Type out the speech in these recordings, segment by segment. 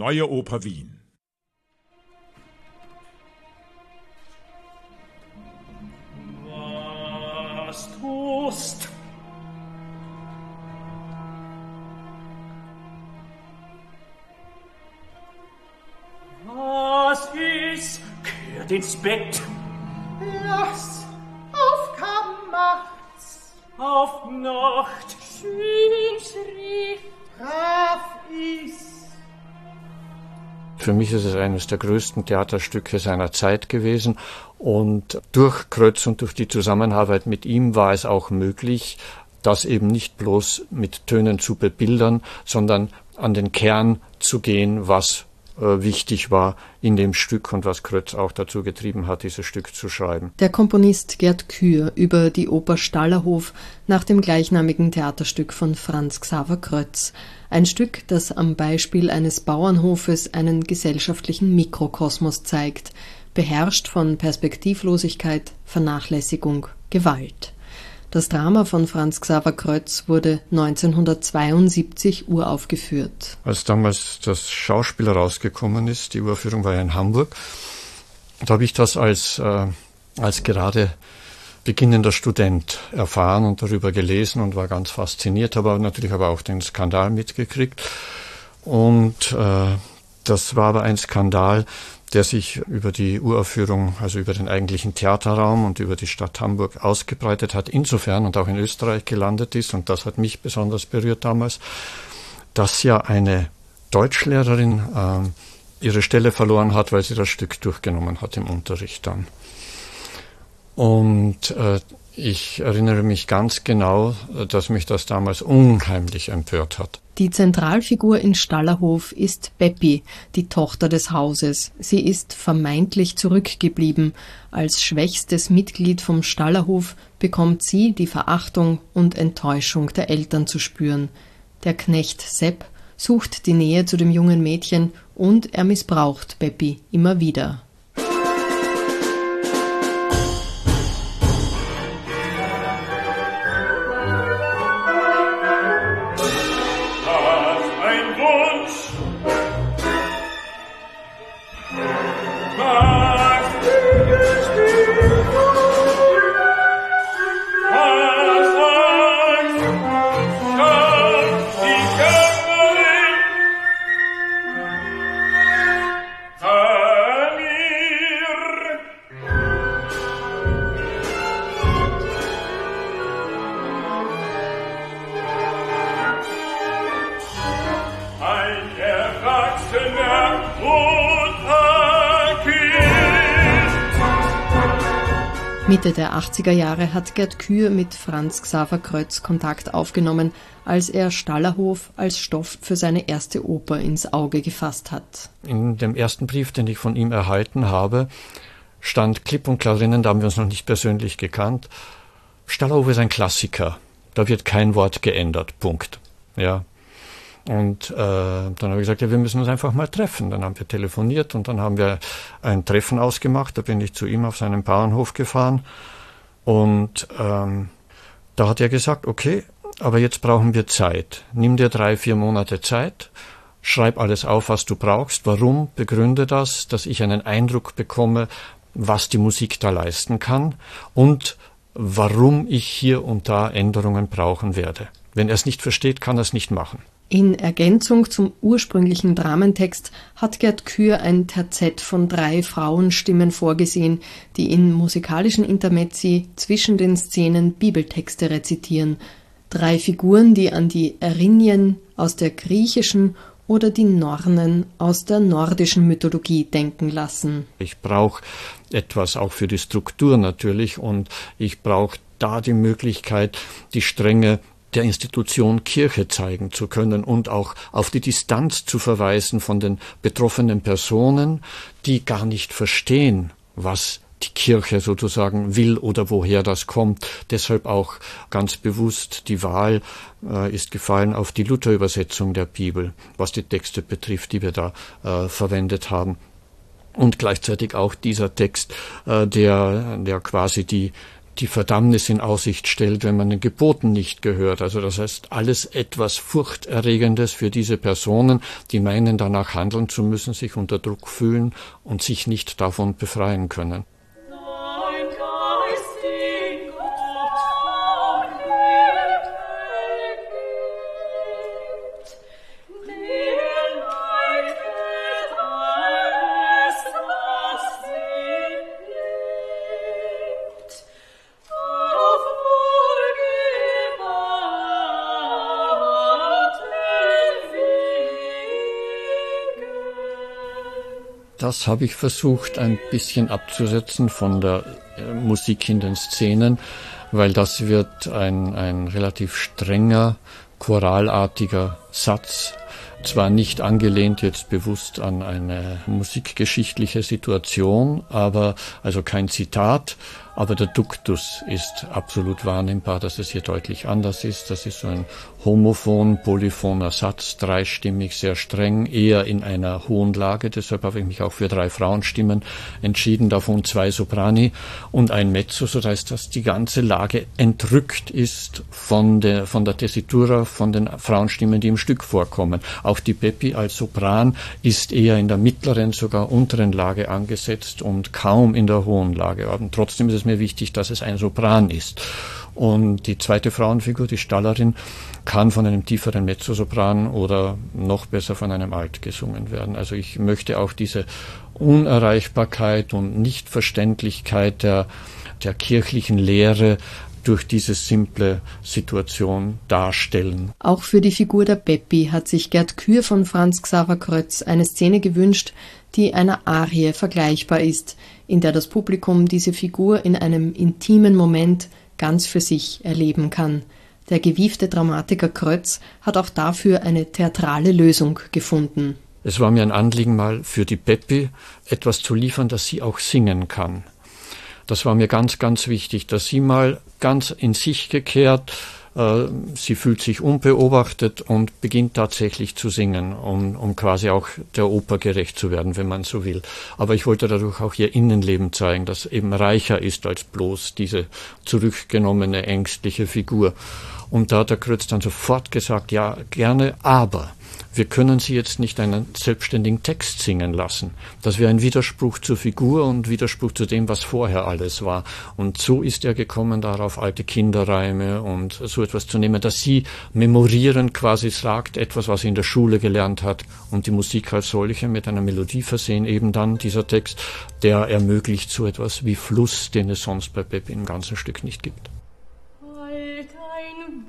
Neue Oper Wien. Für mich ist es eines der größten Theaterstücke seiner Zeit gewesen. Und durch Krötz und durch die Zusammenarbeit mit ihm war es auch möglich, das eben nicht bloß mit Tönen zu bebildern, sondern an den Kern zu gehen, was wichtig war in dem Stück und was Krötz auch dazu getrieben hat, dieses Stück zu schreiben. Der Komponist Gerd Kür über die Oper Stallerhof nach dem gleichnamigen Theaterstück von Franz Xaver Krötz. Ein Stück, das am Beispiel eines Bauernhofes einen gesellschaftlichen Mikrokosmos zeigt, beherrscht von Perspektivlosigkeit, Vernachlässigung, Gewalt. Das Drama von Franz Xaver Krötz wurde 1972 uraufgeführt. Als damals das Schauspiel rausgekommen ist, die Uraufführung war ja in Hamburg, da habe ich das als, äh, als gerade beginnender Student erfahren und darüber gelesen und war ganz fasziniert, aber natürlich aber auch den Skandal mitgekriegt. Und äh, das war aber ein Skandal, der sich über die Uraufführung, also über den eigentlichen Theaterraum und über die Stadt Hamburg ausgebreitet hat, insofern und auch in Österreich gelandet ist, und das hat mich besonders berührt damals, dass ja eine Deutschlehrerin äh, ihre Stelle verloren hat, weil sie das Stück durchgenommen hat im Unterricht dann. Und äh, ich erinnere mich ganz genau, dass mich das damals unheimlich empört hat. Die Zentralfigur in Stallerhof ist Beppi, die Tochter des Hauses. Sie ist vermeintlich zurückgeblieben. Als schwächstes Mitglied vom Stallerhof bekommt sie die Verachtung und Enttäuschung der Eltern zu spüren. Der Knecht Sepp sucht die Nähe zu dem jungen Mädchen und er missbraucht Beppi immer wieder. Mitte der 80er Jahre hat Gerd Kür mit Franz Xaver Krötz Kontakt aufgenommen, als er Stallerhof als Stoff für seine erste Oper ins Auge gefasst hat. In dem ersten Brief, den ich von ihm erhalten habe, stand klipp und klar drinnen, da haben wir uns noch nicht persönlich gekannt. Stallerhof ist ein Klassiker. Da wird kein Wort geändert. Punkt. Ja. Und äh, dann habe ich gesagt, ja, wir müssen uns einfach mal treffen. Dann haben wir telefoniert und dann haben wir ein Treffen ausgemacht. Da bin ich zu ihm auf seinen Bauernhof gefahren. Und ähm, da hat er gesagt, okay, aber jetzt brauchen wir Zeit. Nimm dir drei, vier Monate Zeit. Schreib alles auf, was du brauchst. Warum? Begründe das, dass ich einen Eindruck bekomme, was die Musik da leisten kann und warum ich hier und da Änderungen brauchen werde. Wenn er es nicht versteht, kann er es nicht machen. In Ergänzung zum ursprünglichen Dramentext hat Gerd Kür ein Terzett von drei Frauenstimmen vorgesehen, die in musikalischen Intermezzi zwischen den Szenen Bibeltexte rezitieren. Drei Figuren, die an die Erinien aus der griechischen oder die Nornen aus der nordischen Mythologie denken lassen. Ich brauche etwas auch für die Struktur natürlich und ich brauche da die Möglichkeit, die Stränge der Institution Kirche zeigen zu können und auch auf die Distanz zu verweisen von den betroffenen Personen, die gar nicht verstehen, was die Kirche sozusagen will oder woher das kommt. Deshalb auch ganz bewusst die Wahl äh, ist gefallen auf die Luther-Übersetzung der Bibel, was die Texte betrifft, die wir da äh, verwendet haben. Und gleichzeitig auch dieser Text, äh, der, der quasi die, die Verdammnis in Aussicht stellt, wenn man den Geboten nicht gehört. Also das heißt, alles etwas Furchterregendes für diese Personen, die meinen, danach handeln zu müssen, sich unter Druck fühlen und sich nicht davon befreien können. Das habe ich versucht ein bisschen abzusetzen von der äh, Musik in den Szenen, weil das wird ein, ein relativ strenger, choralartiger Satz, zwar nicht angelehnt jetzt bewusst an eine musikgeschichtliche Situation, aber also kein Zitat, aber der Duktus ist absolut wahrnehmbar, dass es hier deutlich anders ist. Das ist so ein homophon, polyphoner Satz, dreistimmig, sehr streng, eher in einer hohen Lage. Deshalb habe ich mich auch für drei Frauenstimmen entschieden, davon zwei Soprani und ein Mezzo, so heißt, dass die ganze Lage entrückt ist von der, von der Tessitura, von den Frauenstimmen, die im Stück vorkommen. Auch die Peppi als Sopran ist eher in der mittleren, sogar unteren Lage angesetzt und kaum in der hohen Lage. Und trotzdem ist es mir wichtig, dass es ein Sopran ist. Und die zweite Frauenfigur, die Stallerin, kann von einem tieferen Mezzosopran oder noch besser von einem Alt gesungen werden. Also ich möchte auch diese Unerreichbarkeit und Nichtverständlichkeit der, der kirchlichen Lehre durch diese simple Situation darstellen. Auch für die Figur der Beppi hat sich Gerd Kür von Franz Xaver Krötz eine Szene gewünscht, die einer Arie vergleichbar ist, in der das Publikum diese Figur in einem intimen Moment ganz für sich erleben kann. Der gewiefte Dramatiker Krötz hat auch dafür eine theatrale Lösung gefunden. Es war mir ein Anliegen, mal für die Peppi etwas zu liefern, das sie auch singen kann. Das war mir ganz, ganz wichtig, dass sie mal ganz in sich gekehrt, sie fühlt sich unbeobachtet und beginnt tatsächlich zu singen, um, um quasi auch der Oper gerecht zu werden, wenn man so will. Aber ich wollte dadurch auch ihr Innenleben zeigen, das eben reicher ist als bloß diese zurückgenommene, ängstliche Figur. Und da hat der Krötz dann sofort gesagt, ja, gerne, aber wir können sie jetzt nicht einen selbstständigen Text singen lassen. Das wäre ein Widerspruch zur Figur und Widerspruch zu dem, was vorher alles war. Und so ist er gekommen, darauf alte Kinderreime und so etwas zu nehmen, dass sie memorieren quasi sagt, etwas, was sie in der Schule gelernt hat und die Musik als solche mit einer Melodie versehen, eben dann dieser Text, der ermöglicht so etwas wie Fluss, den es sonst bei Peppi im ganzen Stück nicht gibt. Halt ein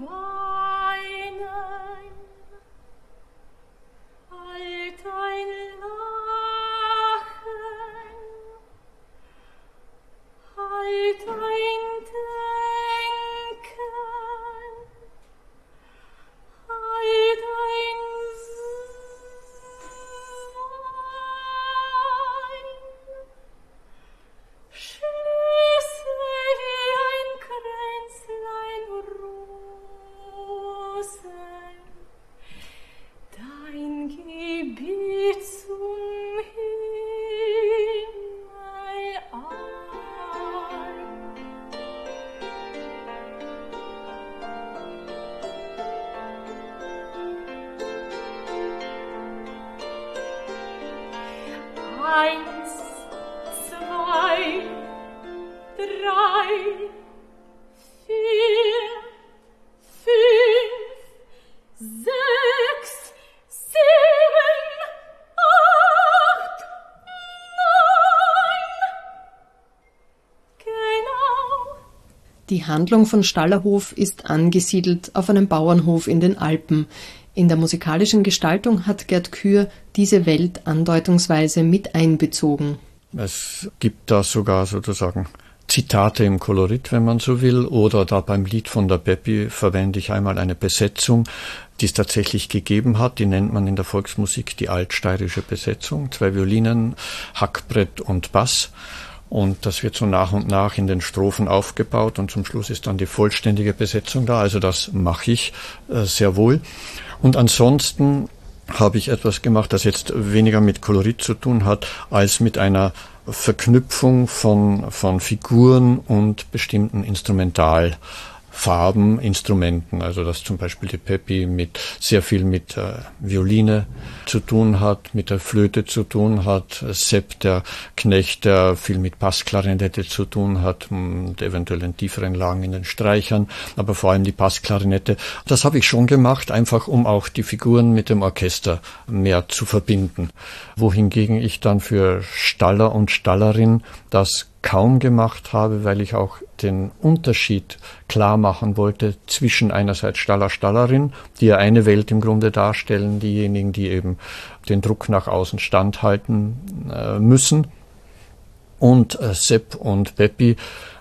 Die Handlung von Stallerhof ist angesiedelt auf einem Bauernhof in den Alpen. In der musikalischen Gestaltung hat Gerd Kür diese Welt andeutungsweise mit einbezogen. Es gibt da sogar sozusagen Zitate im Kolorit, wenn man so will, oder da beim Lied von der Beppi verwende ich einmal eine Besetzung, die es tatsächlich gegeben hat. Die nennt man in der Volksmusik die altsteirische Besetzung. Zwei Violinen, Hackbrett und Bass. Und das wird so nach und nach in den Strophen aufgebaut und zum Schluss ist dann die vollständige Besetzung da. Also das mache ich äh, sehr wohl. Und ansonsten habe ich etwas gemacht, das jetzt weniger mit Kolorit zu tun hat, als mit einer Verknüpfung von, von Figuren und bestimmten Instrumental Farben, Instrumenten, also dass zum Beispiel die Peppi mit sehr viel mit äh, Violine zu tun hat, mit der Flöte zu tun hat, Sepp der Knecht, der viel mit Bassklarinette zu tun hat und eventuell in tieferen Lagen in den Streichern, aber vor allem die Bassklarinette. Das habe ich schon gemacht, einfach um auch die Figuren mit dem Orchester mehr zu verbinden. Wohingegen ich dann für Staller und Stallerin das kaum gemacht habe, weil ich auch den Unterschied klar machen wollte zwischen einerseits Staller, Stallerin, die ja eine Welt im Grunde darstellen, diejenigen, die eben den Druck nach außen standhalten äh, müssen, und äh, Sepp und Peppi,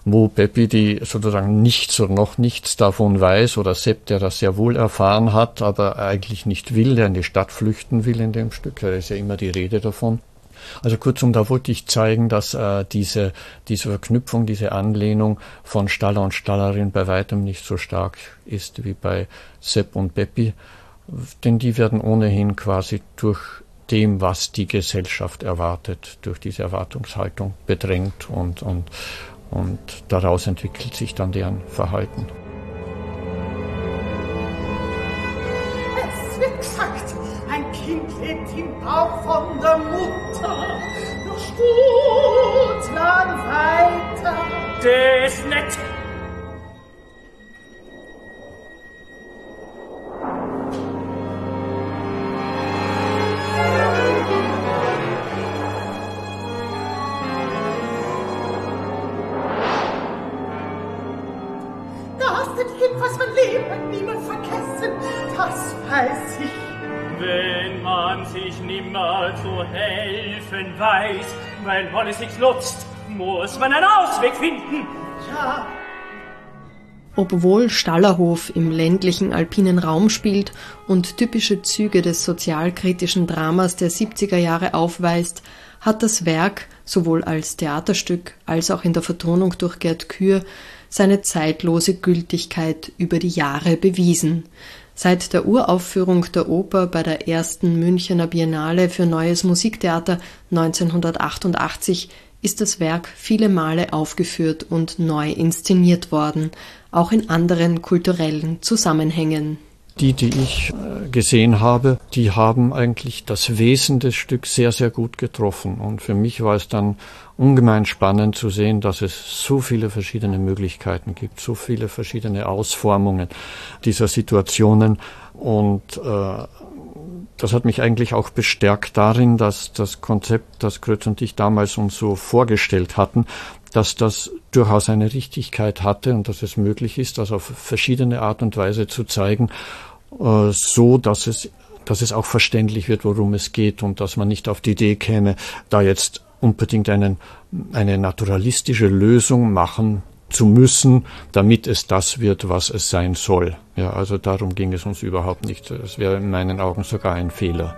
wo Peppi, die sozusagen nichts oder noch nichts davon weiß, oder Sepp, der das sehr wohl erfahren hat, aber eigentlich nicht will, der in die Stadt flüchten will in dem Stück, da ist ja immer die Rede davon also kurzum, da wollte ich zeigen, dass äh, diese, diese Verknüpfung, diese Anlehnung von Staller und Stallerin bei weitem nicht so stark ist wie bei Sepp und Beppi, denn die werden ohnehin quasi durch dem, was die Gesellschaft erwartet, durch diese Erwartungshaltung bedrängt und, und, und daraus entwickelt sich dann deren Verhalten. Es wird gesagt, Kind lebt im Bauch von der Mutter, noch stundenlang weiter. Das nicht. Da hast du jedenfalls mein Leben niemand vergessen, das weiß ich. Wenn man sich nimmer zu helfen weiß, weil man es nichts nutzt, muss man einen Ausweg finden. Ja, Obwohl Stallerhof im ländlichen alpinen Raum spielt und typische Züge des sozialkritischen Dramas der 70er Jahre aufweist, hat das Werk sowohl als Theaterstück als auch in der Vertonung durch Gerd Kür seine zeitlose Gültigkeit über die Jahre bewiesen. Seit der Uraufführung der Oper bei der ersten Münchener Biennale für Neues Musiktheater 1988 ist das Werk viele Male aufgeführt und neu inszeniert worden, auch in anderen kulturellen Zusammenhängen. Die, die ich äh, gesehen habe, die haben eigentlich das Wesen des Stücks sehr, sehr gut getroffen. Und für mich war es dann ungemein spannend zu sehen, dass es so viele verschiedene Möglichkeiten gibt, so viele verschiedene Ausformungen dieser Situationen. Und äh, das hat mich eigentlich auch bestärkt darin, dass das Konzept, das Krötz und ich damals uns so vorgestellt hatten, dass das durchaus eine Richtigkeit hatte und dass es möglich ist, das auf verschiedene Art und Weise zu zeigen, äh, so dass es, dass es auch verständlich wird, worum es geht und dass man nicht auf die Idee käme, da jetzt unbedingt einen, eine naturalistische Lösung machen zu müssen, damit es das wird, was es sein soll. Ja, also darum ging es uns überhaupt nicht. Das wäre in meinen Augen sogar ein Fehler.